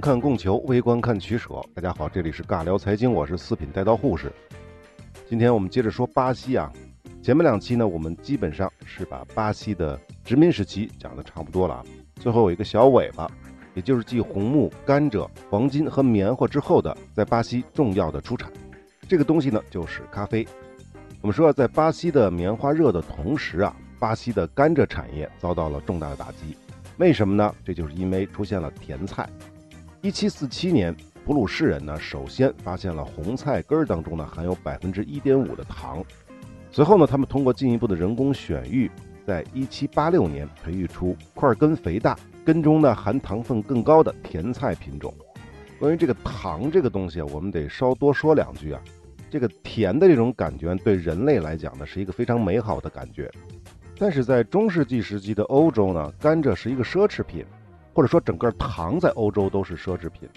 看供求，微观看取舍。大家好，这里是尬聊财经，我是四品带刀护士。今天我们接着说巴西啊。前面两期呢，我们基本上是把巴西的殖民时期讲的差不多了。最后有一个小尾巴，也就是继红木、甘蔗、黄金和棉花之后的，在巴西重要的出产，这个东西呢就是咖啡。我们说，在巴西的棉花热的同时啊，巴西的甘蔗产业遭到了重大的打击。为什么呢？这就是因为出现了甜菜。一七四七年，普鲁士人呢首先发现了红菜根儿当中呢含有百分之一点五的糖。随后呢，他们通过进一步的人工选育，在一七八六年培育出块根肥大、根中呢含糖分更高的甜菜品种。关于这个糖这个东西啊，我们得稍多说两句啊。这个甜的这种感觉对人类来讲呢，是一个非常美好的感觉。但是在中世纪时期的欧洲呢，甘蔗是一个奢侈品，或者说整个糖在欧洲都是奢侈品。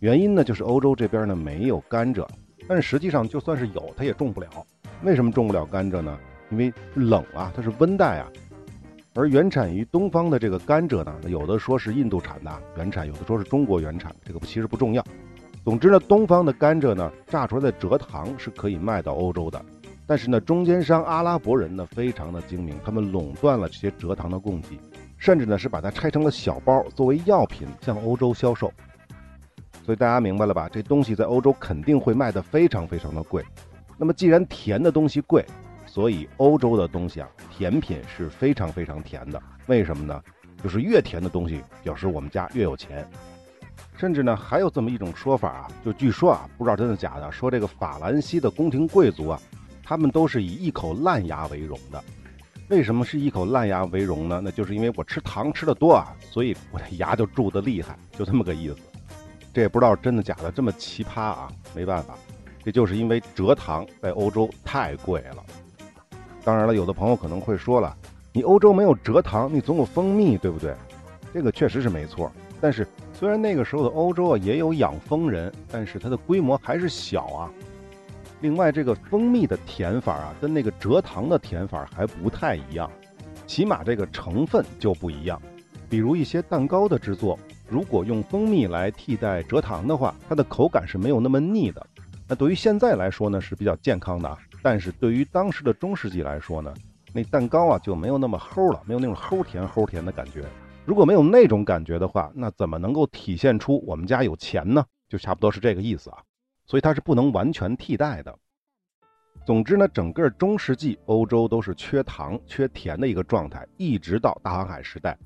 原因呢，就是欧洲这边呢没有甘蔗，但实际上就算是有，它也种不了。为什么种不了甘蔗呢？因为冷啊，它是温带啊。而原产于东方的这个甘蔗呢，有的说是印度产的原产，有的说是中国原产，这个其实不重要。总之呢，东方的甘蔗呢，榨出来的蔗糖是可以卖到欧洲的。但是呢，中间商阿拉伯人呢，非常的精明，他们垄断了这些蔗糖的供给，甚至呢是把它拆成了小包，作为药品向欧洲销售。所以大家明白了吧？这东西在欧洲肯定会卖得非常非常的贵。那么，既然甜的东西贵，所以欧洲的东西啊，甜品是非常非常甜的。为什么呢？就是越甜的东西，表示我们家越有钱。甚至呢，还有这么一种说法啊，就据说啊，不知道真的假的，说这个法兰西的宫廷贵族啊，他们都是以一口烂牙为荣的。为什么是一口烂牙为荣呢？那就是因为我吃糖吃的多啊，所以我的牙就蛀得厉害，就这么个意思。这也不知道真的假的，这么奇葩啊，没办法。这就是因为蔗糖在欧洲太贵了。当然了，有的朋友可能会说了，你欧洲没有蔗糖，你总有蜂蜜，对不对？这个确实是没错。但是虽然那个时候的欧洲啊也有养蜂人，但是它的规模还是小啊。另外，这个蜂蜜的甜法啊，跟那个蔗糖的甜法还不太一样，起码这个成分就不一样。比如一些蛋糕的制作，如果用蜂蜜来替代蔗糖的话，它的口感是没有那么腻的。那对于现在来说呢是比较健康的，但是对于当时的中世纪来说呢，那蛋糕啊就没有那么齁了，没有那种齁甜齁甜的感觉。如果没有那种感觉的话，那怎么能够体现出我们家有钱呢？就差不多是这个意思啊。所以它是不能完全替代的。总之呢，整个中世纪欧洲都是缺糖、缺甜的一个状态，一直到大航海时代，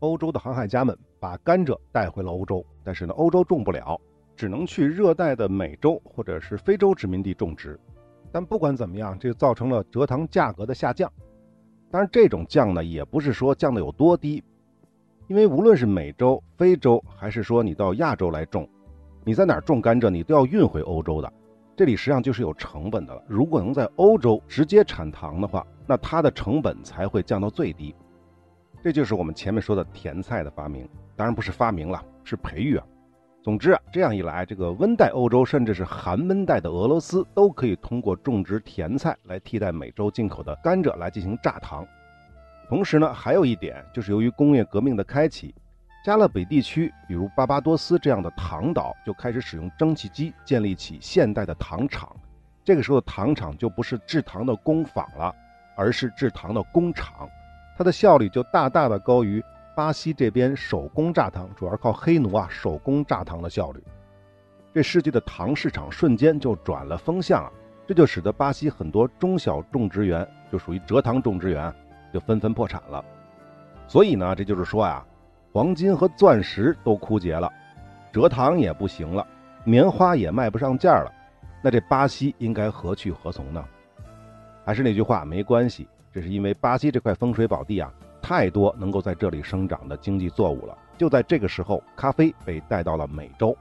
欧洲的航海家们把甘蔗带回了欧洲，但是呢，欧洲种不了。只能去热带的美洲或者是非洲殖民地种植，但不管怎么样，这造成了蔗糖价格的下降。当然，这种降呢，也不是说降的有多低，因为无论是美洲、非洲，还是说你到亚洲来种，你在哪儿种甘蔗，你都要运回欧洲的，这里实际上就是有成本的了。如果能在欧洲直接产糖的话，那它的成本才会降到最低。这就是我们前面说的甜菜的发明，当然不是发明了，是培育啊。总之啊，这样一来，这个温带欧洲甚至是寒温带的俄罗斯都可以通过种植甜菜来替代美洲进口的甘蔗来进行榨糖。同时呢，还有一点就是由于工业革命的开启，加勒比地区，比如巴巴多斯这样的糖岛就开始使用蒸汽机，建立起现代的糖厂。这个时候的糖厂就不是制糖的工坊了，而是制糖的工厂，它的效率就大大的高于。巴西这边手工榨糖主要靠黑奴啊，手工榨糖的效率，这世界的糖市场瞬间就转了风向啊，这就使得巴西很多中小种植园，就属于蔗糖种植园，就纷纷破产了。所以呢，这就是说呀，黄金和钻石都枯竭了，蔗糖也不行了，棉花也卖不上价了，那这巴西应该何去何从呢？还是那句话，没关系，这是因为巴西这块风水宝地啊。太多能够在这里生长的经济作物了。就在这个时候，咖啡被带到了美洲。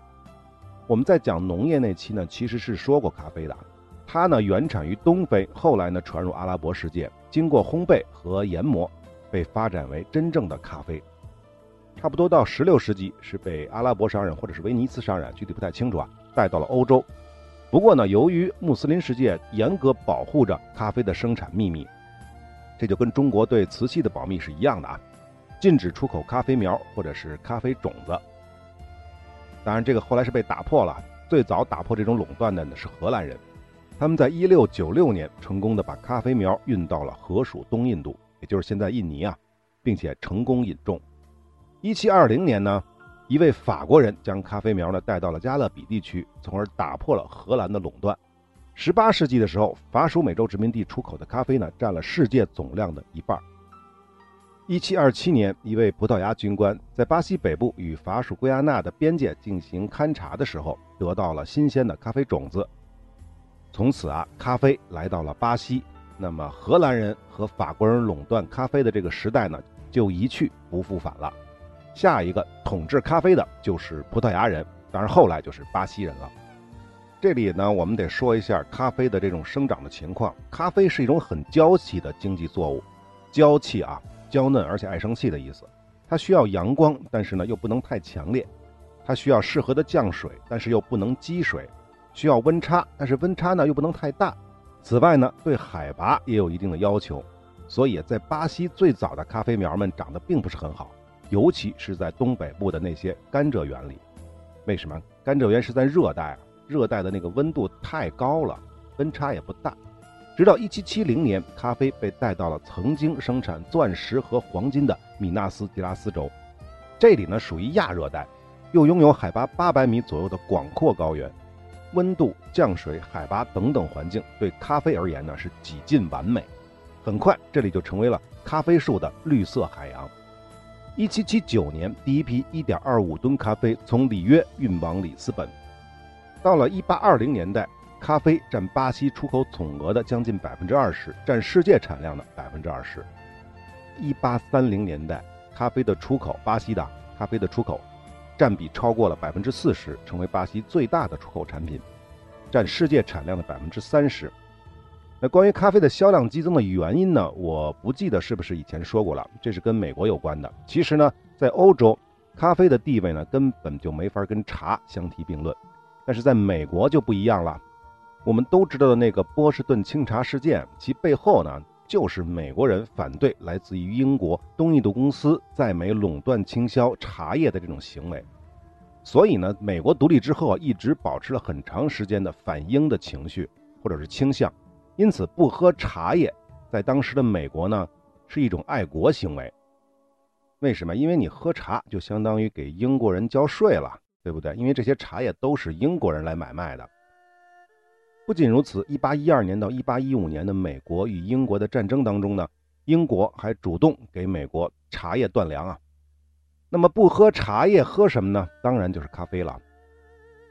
我们在讲农业那期呢，其实是说过咖啡的。它呢原产于东非，后来呢传入阿拉伯世界，经过烘焙和研磨，被发展为真正的咖啡。差不多到16世纪是被阿拉伯商人或者是威尼斯商人，具体不太清楚啊，带到了欧洲。不过呢，由于穆斯林世界严格保护着咖啡的生产秘密。这就跟中国对瓷器的保密是一样的啊，禁止出口咖啡苗或者是咖啡种子。当然，这个后来是被打破了。最早打破这种垄断的呢是荷兰人，他们在1696年成功的把咖啡苗运到了荷属东印度，也就是现在印尼啊，并且成功引种。1720年呢，一位法国人将咖啡苗呢带到了加勒比地区，从而打破了荷兰的垄断。18世纪的时候，法属美洲殖民地出口的咖啡呢占了世界总量的一半。一七二七年，一位葡萄牙军官在巴西北部与法属圭亚那的边界进行勘察的时候，得到了新鲜的咖啡种子。从此啊，咖啡来到了巴西。那么，荷兰人和法国人垄断咖啡的这个时代呢，就一去不复返了。下一个统治咖啡的就是葡萄牙人，当然后来就是巴西人了。这里呢，我们得说一下咖啡的这种生长的情况。咖啡是一种很娇气的经济作物，娇气啊。娇嫩而且爱生气的意思，它需要阳光，但是呢又不能太强烈；它需要适合的降水，但是又不能积水；需要温差，但是温差呢又不能太大。此外呢，对海拔也有一定的要求。所以在巴西最早的咖啡苗们长得并不是很好，尤其是在东北部的那些甘蔗园里。为什么？甘蔗园是在热带，热带的那个温度太高了，温差也不大。直到1770年，咖啡被带到了曾经生产钻石和黄金的米纳斯吉拉斯州，这里呢属于亚热带，又拥有海拔800米左右的广阔高原，温度、降水、海拔等等环境对咖啡而言呢是几近完美。很快，这里就成为了咖啡树的绿色海洋。1779年，第一批1.25吨咖啡从里约运往里斯本，到了1820年代。咖啡占巴西出口总额的将近百分之二十，占世界产量的百分之二十。一八三零年代，咖啡的出口，巴西的咖啡的出口占比超过了百分之四十，成为巴西最大的出口产品，占世界产量的百分之三十。那关于咖啡的销量激增的原因呢？我不记得是不是以前说过了，这是跟美国有关的。其实呢，在欧洲，咖啡的地位呢根本就没法跟茶相提并论，但是在美国就不一样了。我们都知道的那个波士顿清茶事件，其背后呢，就是美国人反对来自于英国东印度公司在美垄断倾销茶叶的这种行为。所以呢，美国独立之后啊，一直保持了很长时间的反英的情绪或者是倾向。因此，不喝茶叶在当时的美国呢，是一种爱国行为。为什么？因为你喝茶就相当于给英国人交税了，对不对？因为这些茶叶都是英国人来买卖的。不仅如此，1812年到1815年的美国与英国的战争当中呢，英国还主动给美国茶叶断粮啊。那么不喝茶叶喝什么呢？当然就是咖啡了。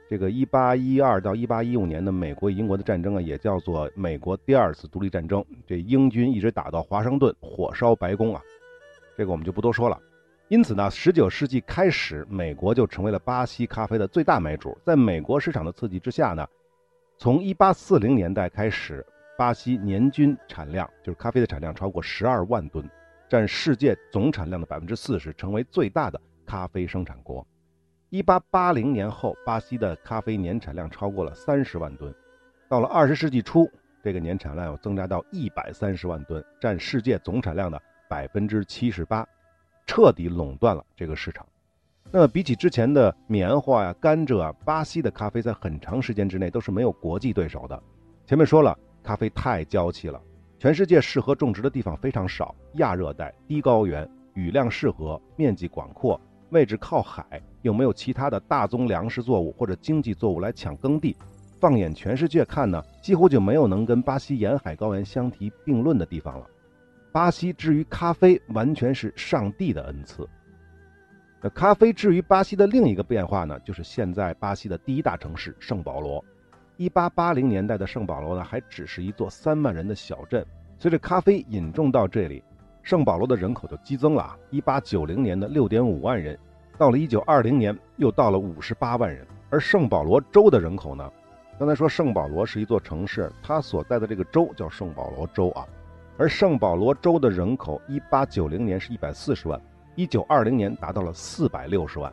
这个1812到1815年的美国与英国的战争啊，也叫做美国第二次独立战争。这英军一直打到华盛顿，火烧白宫啊。这个我们就不多说了。因此呢，19世纪开始，美国就成为了巴西咖啡的最大买主。在美国市场的刺激之下呢。从1840年代开始，巴西年均产量就是咖啡的产量超过12万吨，占世界总产量的百分之四十，成为最大的咖啡生产国。1880年后，巴西的咖啡年产量超过了30万吨。到了20世纪初，这个年产量又增加到130万吨，占世界总产量的百分之七十八，彻底垄断了这个市场。那么比起之前的棉花呀、甘蔗啊，巴西的咖啡在很长时间之内都是没有国际对手的。前面说了，咖啡太娇气了，全世界适合种植的地方非常少，亚热带、低高原，雨量适合，面积广阔，位置靠海，又没有其他的大宗粮食作物或者经济作物来抢耕地。放眼全世界看呢，几乎就没有能跟巴西沿海高原相提并论的地方了。巴西至于咖啡，完全是上帝的恩赐。那咖啡至于巴西的另一个变化呢，就是现在巴西的第一大城市圣保罗。一八八零年代的圣保罗呢，还只是一座三万人的小镇。随着咖啡引种到这里，圣保罗的人口就激增了啊。一八九零年的六点五万人，到了一九二零年又到了五十八万人。而圣保罗州的人口呢，刚才说圣保罗是一座城市，它所在的这个州叫圣保罗州啊。而圣保罗州的人口，一八九零年是一百四十万。一九二零年达到了四百六十万，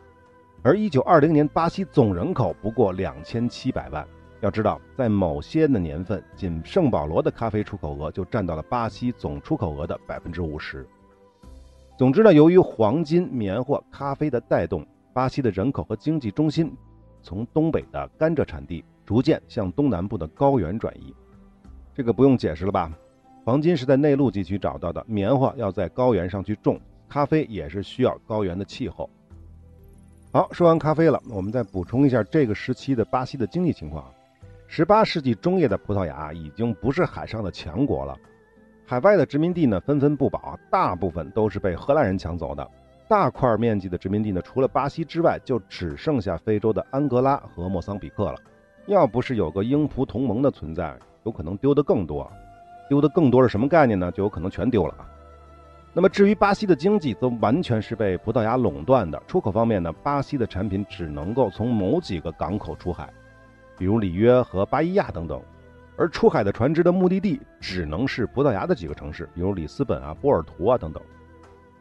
而一九二零年巴西总人口不过两千七百万。要知道，在某些的年份，仅圣保罗的咖啡出口额就占到了巴西总出口额的百分之五十。总之呢，由于黄金、棉花、咖啡的带动，巴西的人口和经济中心从东北的甘蔗产地逐渐向东南部的高原转移。这个不用解释了吧？黄金是在内陆地区找到的，棉花要在高原上去种，咖啡也是需要高原的气候。好，说完咖啡了，我们再补充一下这个时期的巴西的经济情况。十八世纪中叶的葡萄牙已经不是海上的强国了，海外的殖民地呢纷纷不保，大部分都是被荷兰人抢走的。大块面积的殖民地呢，除了巴西之外，就只剩下非洲的安哥拉和莫桑比克了。要不是有个英葡同盟的存在，有可能丢的更多。丢的更多是什么概念呢？就有可能全丢了。那么至于巴西的经济，则完全是被葡萄牙垄断的。出口方面呢，巴西的产品只能够从某几个港口出海，比如里约和巴伊亚等等。而出海的船只的目的地只能是葡萄牙的几个城市，比如里斯本啊、波尔图啊等等。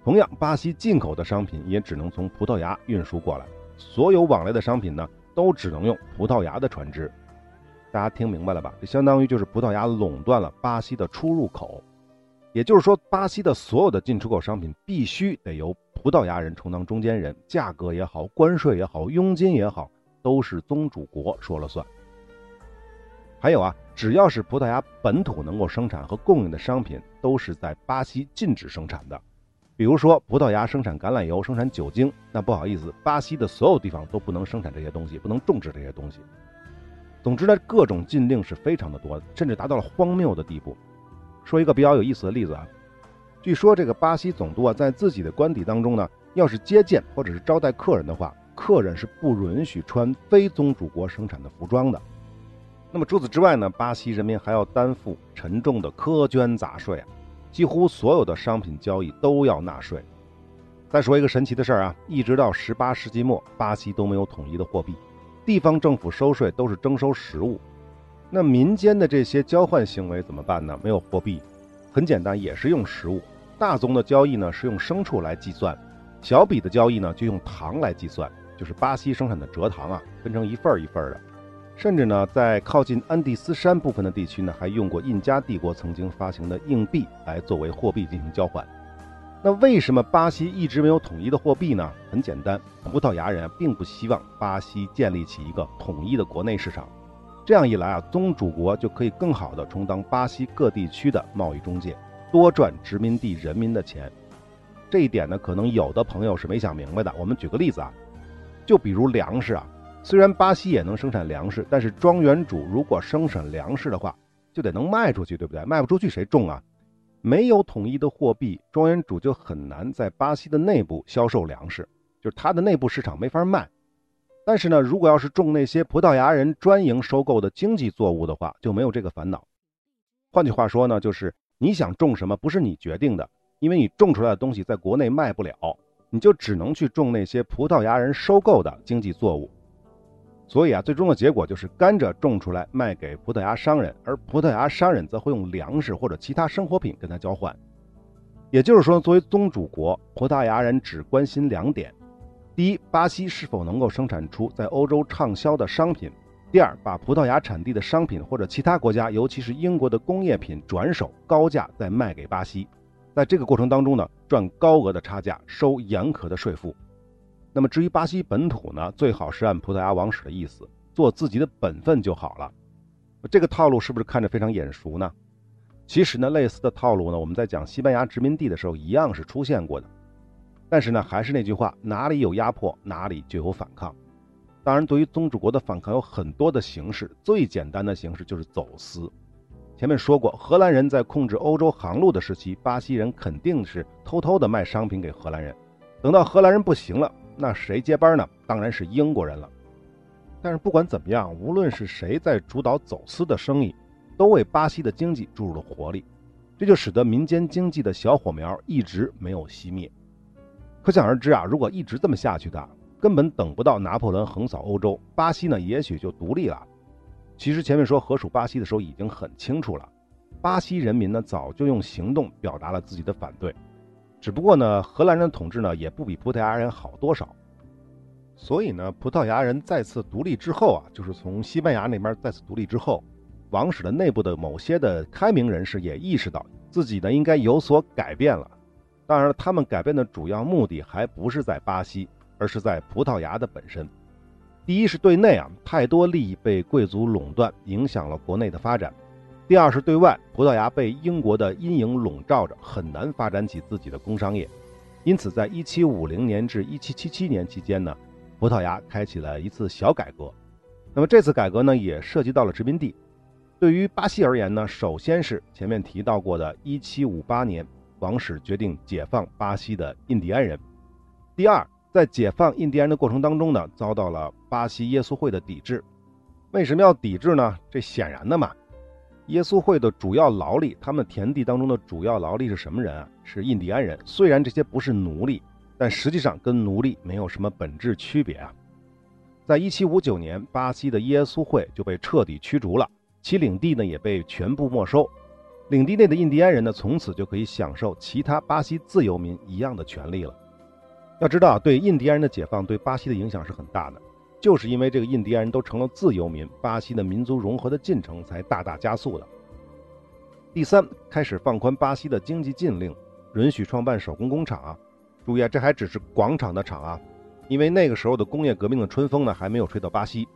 同样，巴西进口的商品也只能从葡萄牙运输过来，所有往来的商品呢，都只能用葡萄牙的船只。大家听明白了吧？这相当于就是葡萄牙垄断了巴西的出入口。也就是说，巴西的所有的进出口商品必须得由葡萄牙人充当中间人，价格也好，关税也好，佣金也好，都是宗主国说了算。还有啊，只要是葡萄牙本土能够生产和供应的商品，都是在巴西禁止生产的。比如说，葡萄牙生产橄榄油、生产酒精，那不好意思，巴西的所有地方都不能生产这些东西，不能种植这些东西。总之呢，各种禁令是非常的多，甚至达到了荒谬的地步。说一个比较有意思的例子啊，据说这个巴西总督啊，在自己的官邸当中呢，要是接见或者是招待客人的话，客人是不允许穿非宗主国生产的服装的。那么除此之外呢，巴西人民还要担负沉重的苛捐杂税啊，几乎所有的商品交易都要纳税。再说一个神奇的事儿啊，一直到十八世纪末，巴西都没有统一的货币，地方政府收税都是征收实物。那民间的这些交换行为怎么办呢？没有货币，很简单，也是用实物。大宗的交易呢是用牲畜来计算，小笔的交易呢就用糖来计算，就是巴西生产的蔗糖啊，分成一份儿一份儿的。甚至呢，在靠近安第斯山部分的地区呢，还用过印加帝国曾经发行的硬币来作为货币进行交换。那为什么巴西一直没有统一的货币呢？很简单，葡萄牙人并不希望巴西建立起一个统一的国内市场。这样一来啊，宗主国就可以更好地充当巴西各地区的贸易中介，多赚殖民地人民的钱。这一点呢，可能有的朋友是没想明白的。我们举个例子啊，就比如粮食啊，虽然巴西也能生产粮食，但是庄园主如果生产粮食的话，就得能卖出去，对不对？卖不出去谁种啊？没有统一的货币，庄园主就很难在巴西的内部销售粮食，就是他的内部市场没法卖。但是呢，如果要是种那些葡萄牙人专营收购的经济作物的话，就没有这个烦恼。换句话说呢，就是你想种什么不是你决定的，因为你种出来的东西在国内卖不了，你就只能去种那些葡萄牙人收购的经济作物。所以啊，最终的结果就是甘蔗种出来卖给葡萄牙商人，而葡萄牙商人则会用粮食或者其他生活品跟他交换。也就是说，作为宗主国，葡萄牙人只关心两点。第一，巴西是否能够生产出在欧洲畅销的商品？第二，把葡萄牙产地的商品或者其他国家，尤其是英国的工业品转手高价再卖给巴西，在这个过程当中呢，赚高额的差价，收严苛的税负。那么至于巴西本土呢，最好是按葡萄牙王室的意思，做自己的本分就好了。这个套路是不是看着非常眼熟呢？其实呢，类似的套路呢，我们在讲西班牙殖民地的时候一样是出现过的。但是呢，还是那句话，哪里有压迫，哪里就有反抗。当然，对于宗主国的反抗有很多的形式，最简单的形式就是走私。前面说过，荷兰人在控制欧洲航路的时期，巴西人肯定是偷偷的卖商品给荷兰人。等到荷兰人不行了，那谁接班呢？当然是英国人了。但是不管怎么样，无论是谁在主导走私的生意，都为巴西的经济注入了活力，这就使得民间经济的小火苗一直没有熄灭。可想而知啊，如果一直这么下去的，根本等不到拿破仑横扫欧洲，巴西呢也许就独立了。其实前面说河属巴西的时候已经很清楚了，巴西人民呢早就用行动表达了自己的反对。只不过呢，荷兰人的统治呢也不比葡萄牙人好多少。所以呢，葡萄牙人再次独立之后啊，就是从西班牙那边再次独立之后，王室的内部的某些的开明人士也意识到自己呢应该有所改变了。当然了，他们改变的主要目的还不是在巴西，而是在葡萄牙的本身。第一是对内啊，太多利益被贵族垄断，影响了国内的发展；第二是对外，葡萄牙被英国的阴影笼罩着，很难发展起自己的工商业。因此，在1750年至1777年期间呢，葡萄牙开启了一次小改革。那么这次改革呢，也涉及到了殖民地。对于巴西而言呢，首先是前面提到过的1758年，王室决定解放巴西的印第安人。第二，在解放印第安人的过程当中呢，遭到了巴西耶稣会的抵制。为什么要抵制呢？这显然的嘛。耶稣会的主要劳力，他们田地当中的主要劳力是什么人啊？是印第安人。虽然这些不是奴隶，但实际上跟奴隶没有什么本质区别啊。在一七五九年，巴西的耶稣会就被彻底驱逐了，其领地呢也被全部没收。领地内的印第安人呢，从此就可以享受其他巴西自由民一样的权利了。要知道，对印第安人的解放对巴西的影响是很大的。就是因为这个印第安人都成了自由民，巴西的民族融合的进程才大大加速的。第三，开始放宽巴西的经济禁令，允许创办手工工厂啊。注意啊，这还只是广场的厂啊，因为那个时候的工业革命的春风呢还没有吹到巴西。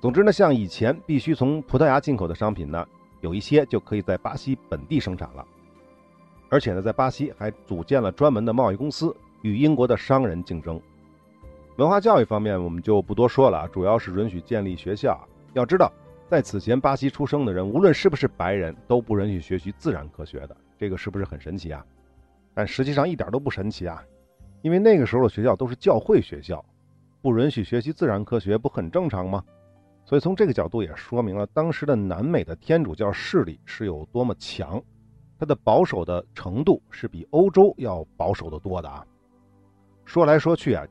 总之呢，像以前必须从葡萄牙进口的商品呢，有一些就可以在巴西本地生产了。而且呢，在巴西还组建了专门的贸易公司，与英国的商人竞争。文化教育方面，我们就不多说了，主要是允许建立学校。要知道，在此前巴西出生的人，无论是不是白人，都不允许学习自然科学的。这个是不是很神奇啊？但实际上一点都不神奇啊，因为那个时候的学校都是教会学校，不允许学习自然科学，不很正常吗？所以从这个角度也说明了当时的南美的天主教势力是有多么强，它的保守的程度是比欧洲要保守的多的啊。说来说去啊。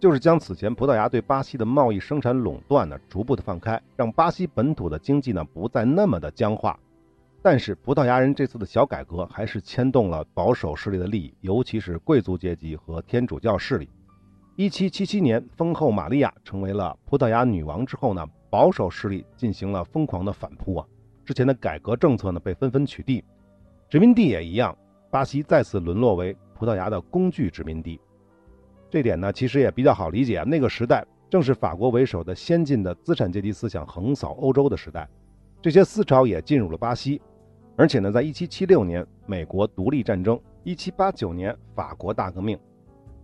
就是将此前葡萄牙对巴西的贸易生产垄断呢，逐步的放开，让巴西本土的经济呢不再那么的僵化。但是葡萄牙人这次的小改革还是牵动了保守势力的利益，尤其是贵族阶级和天主教势力。一七七七年，封后玛利亚成为了葡萄牙女王之后呢，保守势力进行了疯狂的反扑啊，之前的改革政策呢被纷纷取缔，殖民地也一样，巴西再次沦落为葡萄牙的工具殖民地。这点呢，其实也比较好理解啊。那个时代正是法国为首的先进的资产阶级思想横扫欧洲的时代，这些思潮也进入了巴西。而且呢，在1776年美国独立战争，1789年法国大革命，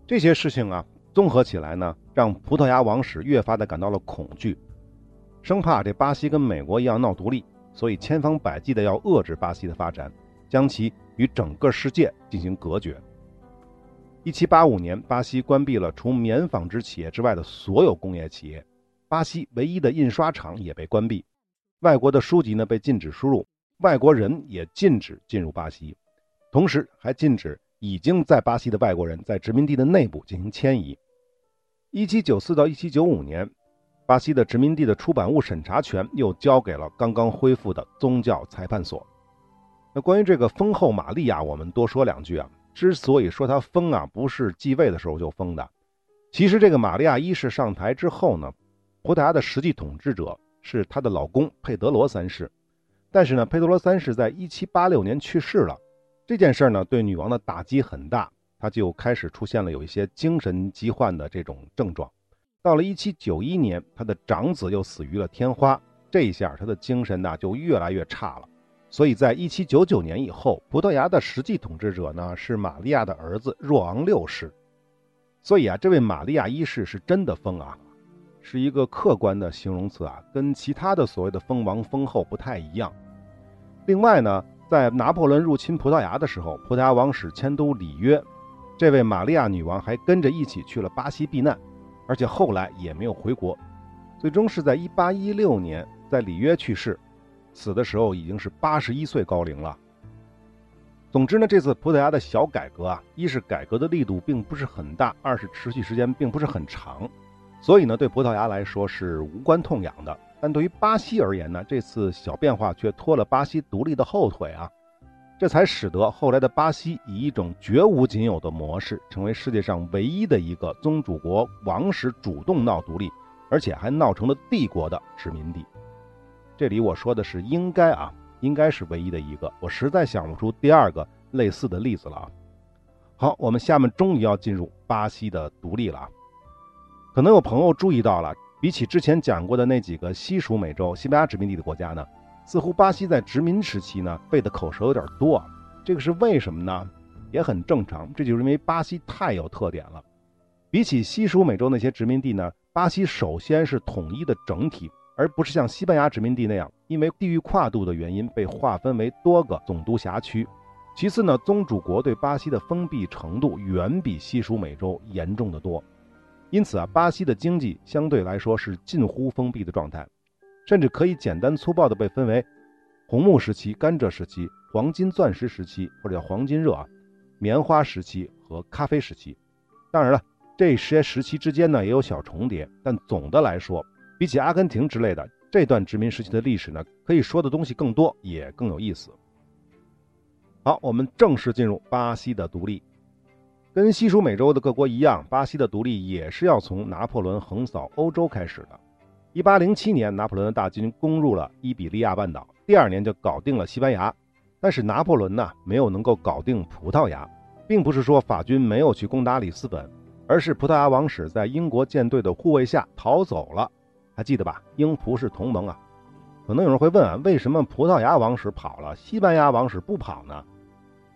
这些事情啊，综合起来呢，让葡萄牙王室越发的感到了恐惧，生怕这巴西跟美国一样闹独立，所以千方百计的要遏制巴西的发展，将其与整个世界进行隔绝。一七八五年，巴西关闭了除棉纺织企业之外的所有工业企业，巴西唯一的印刷厂也被关闭，外国的书籍呢被禁止输入，外国人也禁止进入巴西，同时还禁止已经在巴西的外国人在殖民地的内部进行迁移。一七九四到一七九五年，巴西的殖民地的出版物审查权又交给了刚刚恢复的宗教裁判所。那关于这个丰后玛利亚，我们多说两句啊。之所以说他疯啊，不是继位的时候就疯的。其实这个玛利亚一世上台之后呢，葡萄牙的实际统治者是她的老公佩德罗三世。但是呢，佩德罗三世在1786年去世了。这件事呢，对女王的打击很大，她就开始出现了有一些精神疾患的这种症状。到了1791年，她的长子又死于了天花，这一下她的精神呢就越来越差了。所以在一七九九年以后，葡萄牙的实际统治者呢是玛利亚的儿子若昂六世。所以啊，这位玛利亚一世是真的疯啊，是一个客观的形容词啊，跟其他的所谓的疯王疯后不太一样。另外呢，在拿破仑入侵葡萄牙的时候，葡萄牙王室迁都里约，这位玛利亚女王还跟着一起去了巴西避难，而且后来也没有回国，最终是在一八一六年在里约去世。死的时候已经是八十一岁高龄了。总之呢，这次葡萄牙的小改革啊，一是改革的力度并不是很大，二是持续时间并不是很长，所以呢，对葡萄牙来说是无关痛痒的。但对于巴西而言呢，这次小变化却拖了巴西独立的后腿啊，这才使得后来的巴西以一种绝无仅有的模式，成为世界上唯一的一个宗主国王室主动闹独立，而且还闹成了帝国的殖民地。这里我说的是应该啊，应该是唯一的一个，我实在想不出第二个类似的例子了啊。好，我们下面终于要进入巴西的独立了啊。可能有朋友注意到了，比起之前讲过的那几个西属美洲、西班牙殖民地的国家呢，似乎巴西在殖民时期呢背的口舌有点多。这个是为什么呢？也很正常，这就是因为巴西太有特点了。比起西属美洲那些殖民地呢，巴西首先是统一的整体，而不是像西班牙殖民地那样，因为地域跨度的原因被划分为多个总督辖区。其次呢，宗主国对巴西的封闭程度远比西属美洲严重的多，因此啊，巴西的经济相对来说是近乎封闭的状态，甚至可以简单粗暴地被分为红木时期、甘蔗时期、黄金钻石时期或者叫黄金热啊。棉花时期和咖啡时期，当然了，这些时期之间呢也有小重叠，但总的来说，比起阿根廷之类的这段殖民时期的历史呢，可以说的东西更多，也更有意思。好，我们正式进入巴西的独立。跟西属美洲的各国一样，巴西的独立也是要从拿破仑横扫欧洲开始的。一八零七年，拿破仑的大军攻入了伊比利亚半岛，第二年就搞定了西班牙。但是拿破仑呢，没有能够搞定葡萄牙，并不是说法军没有去攻打里斯本，而是葡萄牙王室在英国舰队的护卫下逃走了。还记得吧？英葡是同盟啊。可能有人会问啊，为什么葡萄牙王室跑了，西班牙王室不跑呢？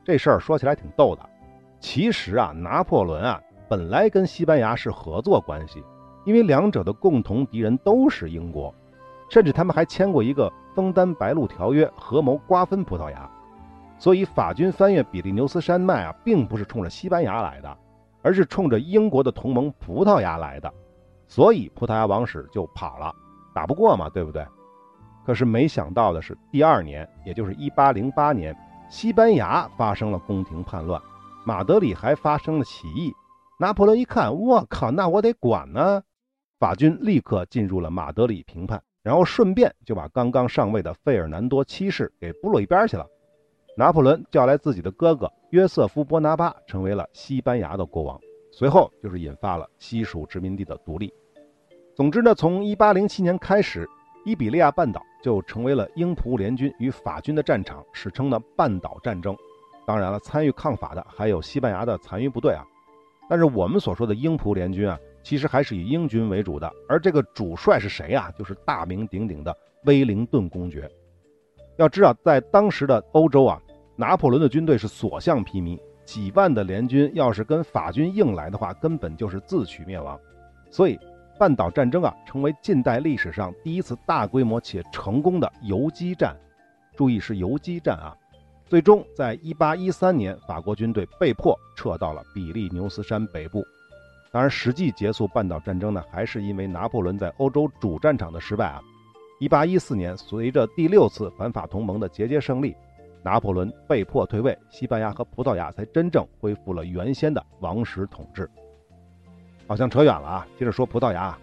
这事儿说起来挺逗的。其实啊，拿破仑啊，本来跟西班牙是合作关系，因为两者的共同敌人都是英国，甚至他们还签过一个。枫丹白露条约合谋瓜分葡萄牙，所以法军翻越比利牛斯山脉啊，并不是冲着西班牙来的，而是冲着英国的同盟葡萄牙来的，所以葡萄牙王室就跑了，打不过嘛，对不对？可是没想到的是，第二年，也就是1808年，西班牙发生了宫廷叛乱，马德里还发生了起义。拿破仑一看，我靠，那我得管呢，法军立刻进入了马德里平叛。然后顺便就把刚刚上位的费尔南多七世给拨落一边去了。拿破仑叫来自己的哥哥约瑟夫·波拿巴，成为了西班牙的国王。随后就是引发了西属殖民地的独立。总之呢，从1807年开始，伊比利亚半岛就成为了英葡联军与法军的战场，史称的半岛战争。当然了，参与抗法的还有西班牙的残余部队啊。但是我们所说的英葡联军啊。其实还是以英军为主的，而这个主帅是谁啊？就是大名鼎鼎的威灵顿公爵。要知道，在当时的欧洲啊，拿破仑的军队是所向披靡，几万的联军要是跟法军硬来的话，根本就是自取灭亡。所以，半岛战争啊，成为近代历史上第一次大规模且成功的游击战。注意是游击战啊！最终，在1813年，法国军队被迫撤到了比利牛斯山北部。当然，实际结束半岛战争呢，还是因为拿破仑在欧洲主战场的失败啊。一八一四年，随着第六次反法同盟的节节胜利，拿破仑被迫退位，西班牙和葡萄牙才真正恢复了原先的王室统治。好像扯远了啊，接着说葡萄牙。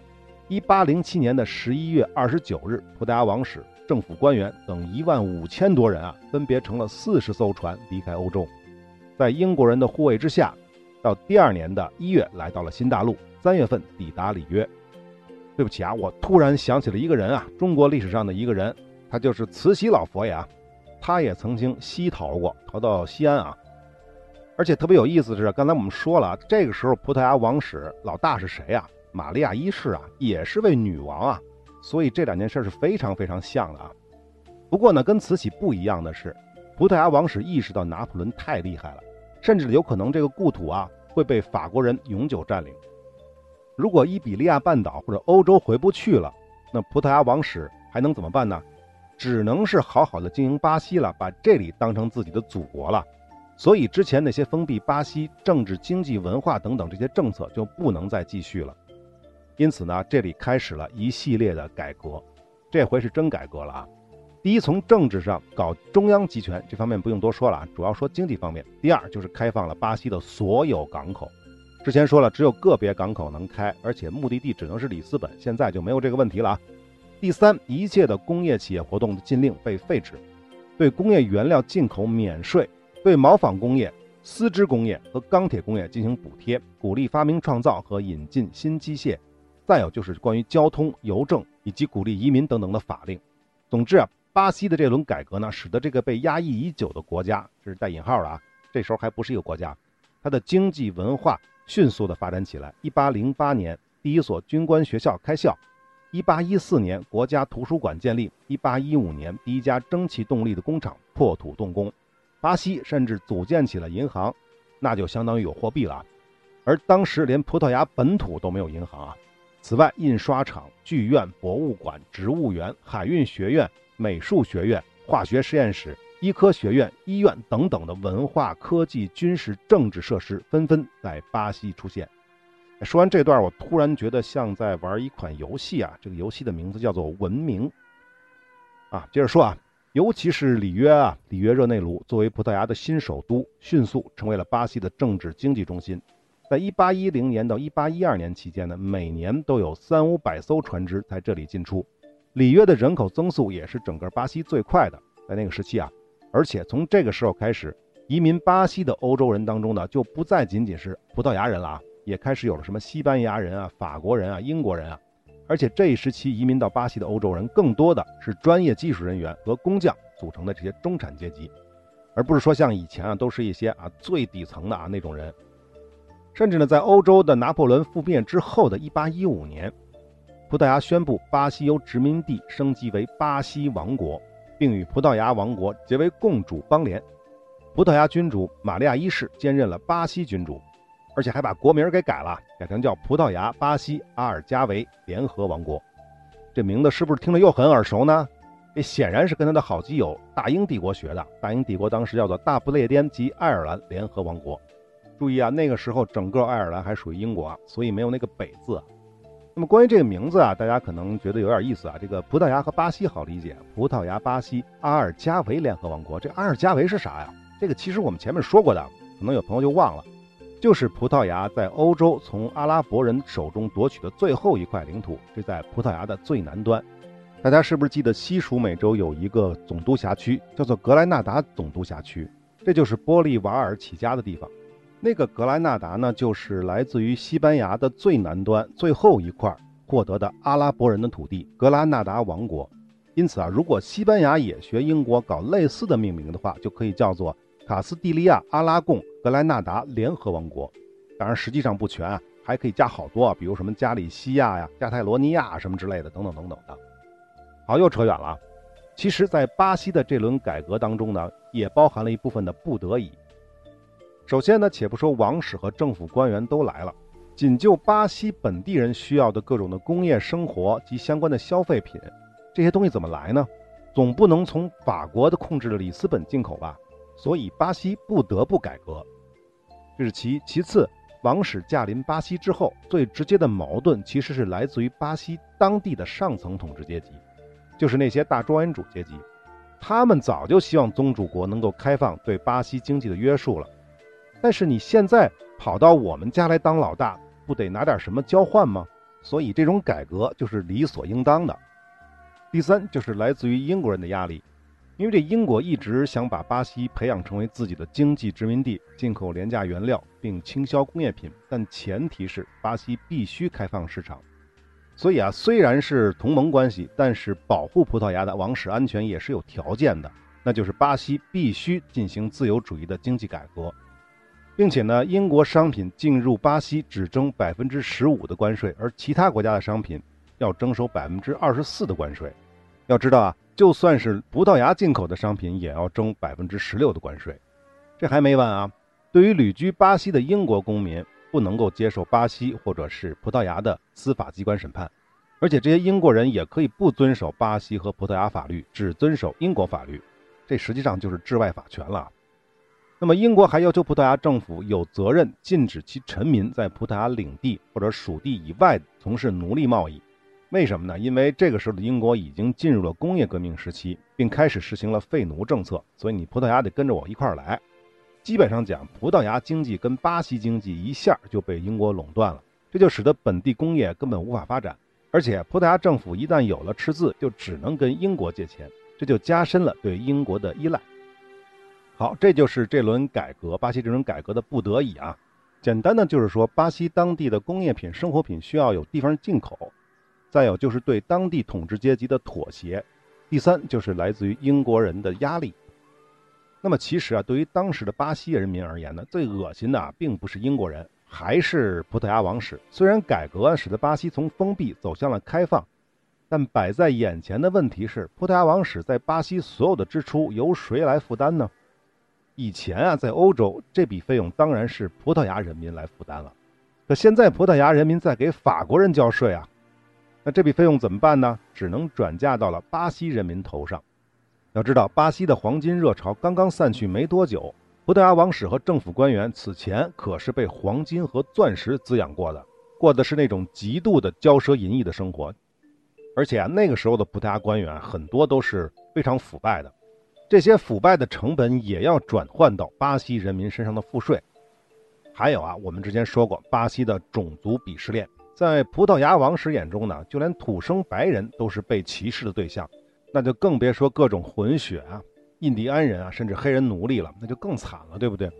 一八零七年的十一月二十九日，葡萄牙王室、政府官员等一万五千多人啊，分别乘了四十艘船离开欧洲，在英国人的护卫之下。到第二年的一月，来到了新大陆。三月份抵达里约。对不起啊，我突然想起了一个人啊，中国历史上的一个人，他就是慈禧老佛爷啊。他也曾经西逃过，逃到西安啊。而且特别有意思的是，刚才我们说了，这个时候葡萄牙王室老大是谁啊？玛利亚一世啊，也是位女王啊。所以这两件事是非常非常像的啊。不过呢，跟慈禧不一样的是，葡萄牙王室意识到拿破仑太厉害了。甚至有可能这个故土啊会被法国人永久占领。如果伊比利亚半岛或者欧洲回不去了，那葡萄牙王室还能怎么办呢？只能是好好的经营巴西了，把这里当成自己的祖国了。所以之前那些封闭巴西政治、经济、文化等等这些政策就不能再继续了。因此呢，这里开始了一系列的改革，这回是真改革了啊！第一，从政治上搞中央集权这方面不用多说了啊，主要说经济方面。第二，就是开放了巴西的所有港口。之前说了，只有个别港口能开，而且目的地只能是里斯本，现在就没有这个问题了啊。第三，一切的工业企业活动的禁令被废止，对工业原料进口免税，对毛纺工业、丝织工业和钢铁工业进行补贴，鼓励发明创造和引进新机械。再有就是关于交通、邮政以及鼓励移民等等的法令。总之啊。巴西的这轮改革呢，使得这个被压抑已久的国家，这是带引号的啊，这时候还不是一个国家，它的经济文化迅速的发展起来。一八零八年，第一所军官学校开校。一八一四年，国家图书馆建立。一八一五年，第一家蒸汽动力的工厂破土动工。巴西甚至组建起了银行，那就相当于有货币了。而当时连葡萄牙本土都没有银行啊。此外，印刷厂、剧院、博物馆、植物园、海运学院、美术学院、化学实验室、医科学院、医院等等的文化、科技、军事、政治设施纷纷在巴西出现。说完这段，我突然觉得像在玩一款游戏啊！这个游戏的名字叫做《文明》啊。接着说啊，尤其是里约啊，里约热内卢作为葡萄牙的新首都，迅速成为了巴西的政治经济中心。在1810年到1812年期间呢，每年都有三五百艘船只在这里进出。里约的人口增速也是整个巴西最快的，在那个时期啊。而且从这个时候开始，移民巴西的欧洲人当中呢，就不再仅仅是葡萄牙人了啊。也开始有了什么西班牙人啊、法国人啊、英国人啊，而且这一时期移民到巴西的欧洲人更多的是专业技术人员和工匠组成的这些中产阶级，而不是说像以前啊都是一些啊最底层的啊那种人。甚至呢，在欧洲的拿破仑复变之后的1815年，葡萄牙宣布巴西由殖民地升级为巴西王国，并与葡萄牙王国结为共主邦联。葡萄牙君主玛利亚一世兼任了巴西君主。而且还把国名给改了，改成叫葡萄牙巴西阿尔加维联合王国。这名字是不是听着又很耳熟呢？这显然是跟他的好基友大英帝国学的。大英帝国当时叫做大不列颠及爱尔兰联合王国。注意啊，那个时候整个爱尔兰还属于英国，所以没有那个北字。那么关于这个名字啊，大家可能觉得有点意思啊。这个葡萄牙和巴西好理解，葡萄牙巴西阿尔加维联合王国。这阿尔加维是啥呀？这个其实我们前面说过的，可能有朋友就忘了。就是葡萄牙在欧洲从阿拉伯人手中夺取的最后一块领土，这在葡萄牙的最南端。大家是不是记得西属美洲有一个总督辖区，叫做格莱纳达总督辖区？这就是玻利瓦尔起家的地方。那个格莱纳达呢，就是来自于西班牙的最南端最后一块获得的阿拉伯人的土地——格拉纳达王国。因此啊，如果西班牙也学英国搞类似的命名的话，就可以叫做。卡斯蒂利亚阿拉贡格莱纳达联合王国，当然实际上不全啊，还可以加好多啊，比如什么加里西亚呀、加泰罗尼亚什么之类的，等等等等的。好，又扯远了。其实，在巴西的这轮改革当中呢，也包含了一部分的不得已。首先呢，且不说王室和政府官员都来了，仅就巴西本地人需要的各种的工业生活及相关的消费品，这些东西怎么来呢？总不能从法国的控制的里斯本进口吧？所以巴西不得不改革，这是其其次。王室驾临巴西之后，最直接的矛盾其实是来自于巴西当地的上层统治阶级，就是那些大庄园主阶级。他们早就希望宗主国能够开放对巴西经济的约束了，但是你现在跑到我们家来当老大，不得拿点什么交换吗？所以这种改革就是理所应当的。第三，就是来自于英国人的压力。因为这英国一直想把巴西培养成为自己的经济殖民地，进口廉价原料并倾销工业品，但前提是巴西必须开放市场。所以啊，虽然是同盟关系，但是保护葡萄牙的王室安全也是有条件的，那就是巴西必须进行自由主义的经济改革，并且呢，英国商品进入巴西只征百分之十五的关税，而其他国家的商品要征收百分之二十四的关税。要知道啊。就算是葡萄牙进口的商品，也要征百分之十六的关税。这还没完啊！对于旅居巴西的英国公民，不能够接受巴西或者是葡萄牙的司法机关审判，而且这些英国人也可以不遵守巴西和葡萄牙法律，只遵守英国法律。这实际上就是治外法权了。那么，英国还要求葡萄牙政府有责任禁止其臣民在葡萄牙领地或者属地以外从事奴隶贸易。为什么呢？因为这个时候的英国已经进入了工业革命时期，并开始实行了废奴政策，所以你葡萄牙得跟着我一块儿来。基本上讲，葡萄牙经济跟巴西经济一下就被英国垄断了，这就使得本地工业根本无法发展。而且葡萄牙政府一旦有了赤字，就只能跟英国借钱，这就加深了对英国的依赖。好，这就是这轮改革，巴西这轮改革的不得已啊。简单的就是说，巴西当地的工业品、生活品需要有地方进口。再有就是对当地统治阶级的妥协，第三就是来自于英国人的压力。那么其实啊，对于当时的巴西人民而言呢，最恶心的并不是英国人，还是葡萄牙王室。虽然改革使得巴西从封闭走向了开放，但摆在眼前的问题是，葡萄牙王室在巴西所有的支出由谁来负担呢？以前啊，在欧洲这笔费用当然是葡萄牙人民来负担了，可现在葡萄牙人民在给法国人交税啊，这笔费用怎么办呢？只能转嫁到了巴西人民头上。要知道，巴西的黄金热潮刚刚散去没多久。葡萄牙王室和政府官员此前可是被黄金和钻石滋养过的，过的是那种极度的骄奢淫逸的生活。而且啊，那个时候的葡萄牙官员很多都是非常腐败的，这些腐败的成本也要转换到巴西人民身上的赋税。还有啊，我们之前说过，巴西的种族鄙视链，在葡萄牙王室眼中呢，就连土生白人都是被歧视的对象，那就更别说各种混血啊。印第安人啊，甚至黑人奴隶了，那就更惨了，对不对？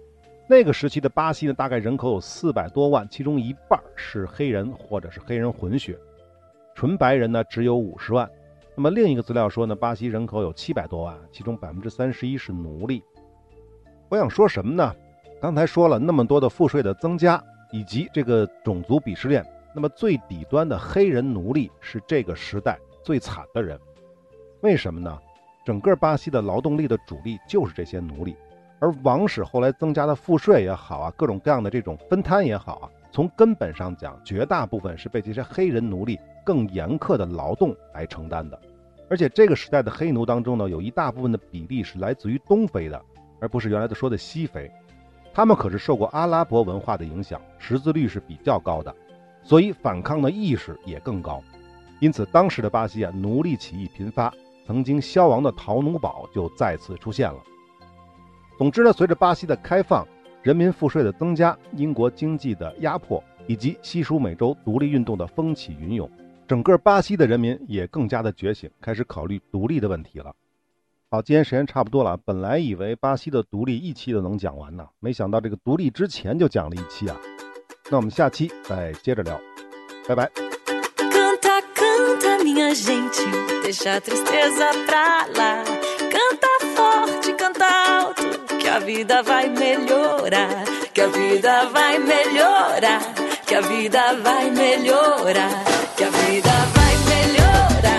那个时期的巴西呢，大概人口有四百多万，其中一半是黑人或者是黑人混血，纯白人呢只有五十万。那么另一个资料说呢，巴西人口有七百多万，其中百分之三十一是奴隶。我想说什么呢？刚才说了那么多的赋税的增加，以及这个种族鄙视链，那么最底端的黑人奴隶是这个时代最惨的人，为什么呢？整个巴西的劳动力的主力就是这些奴隶，而王室后来增加的赋税也好啊，各种各样的这种分摊也好啊，从根本上讲，绝大部分是被这些黑人奴隶更严苛的劳动来承担的。而且这个时代的黑奴当中呢，有一大部分的比例是来自于东非的，而不是原来的说的西非。他们可是受过阿拉伯文化的影响，识字率是比较高的，所以反抗的意识也更高。因此，当时的巴西啊，奴隶起义频发。曾经消亡的陶奴堡就再次出现了。总之呢，随着巴西的开放、人民赋税的增加、英国经济的压迫以及西属美洲独立运动的风起云涌，整个巴西的人民也更加的觉醒，开始考虑独立的问题了。好，今天时间差不多了，本来以为巴西的独立一期都能讲完呢，没想到这个独立之前就讲了一期啊。那我们下期再接着聊，拜拜。minha gente, deixa a tristeza pra lá. Canta forte, canta alto, que a vida vai melhorar. Que a vida vai melhorar, que a vida vai melhorar, que a vida vai melhorar.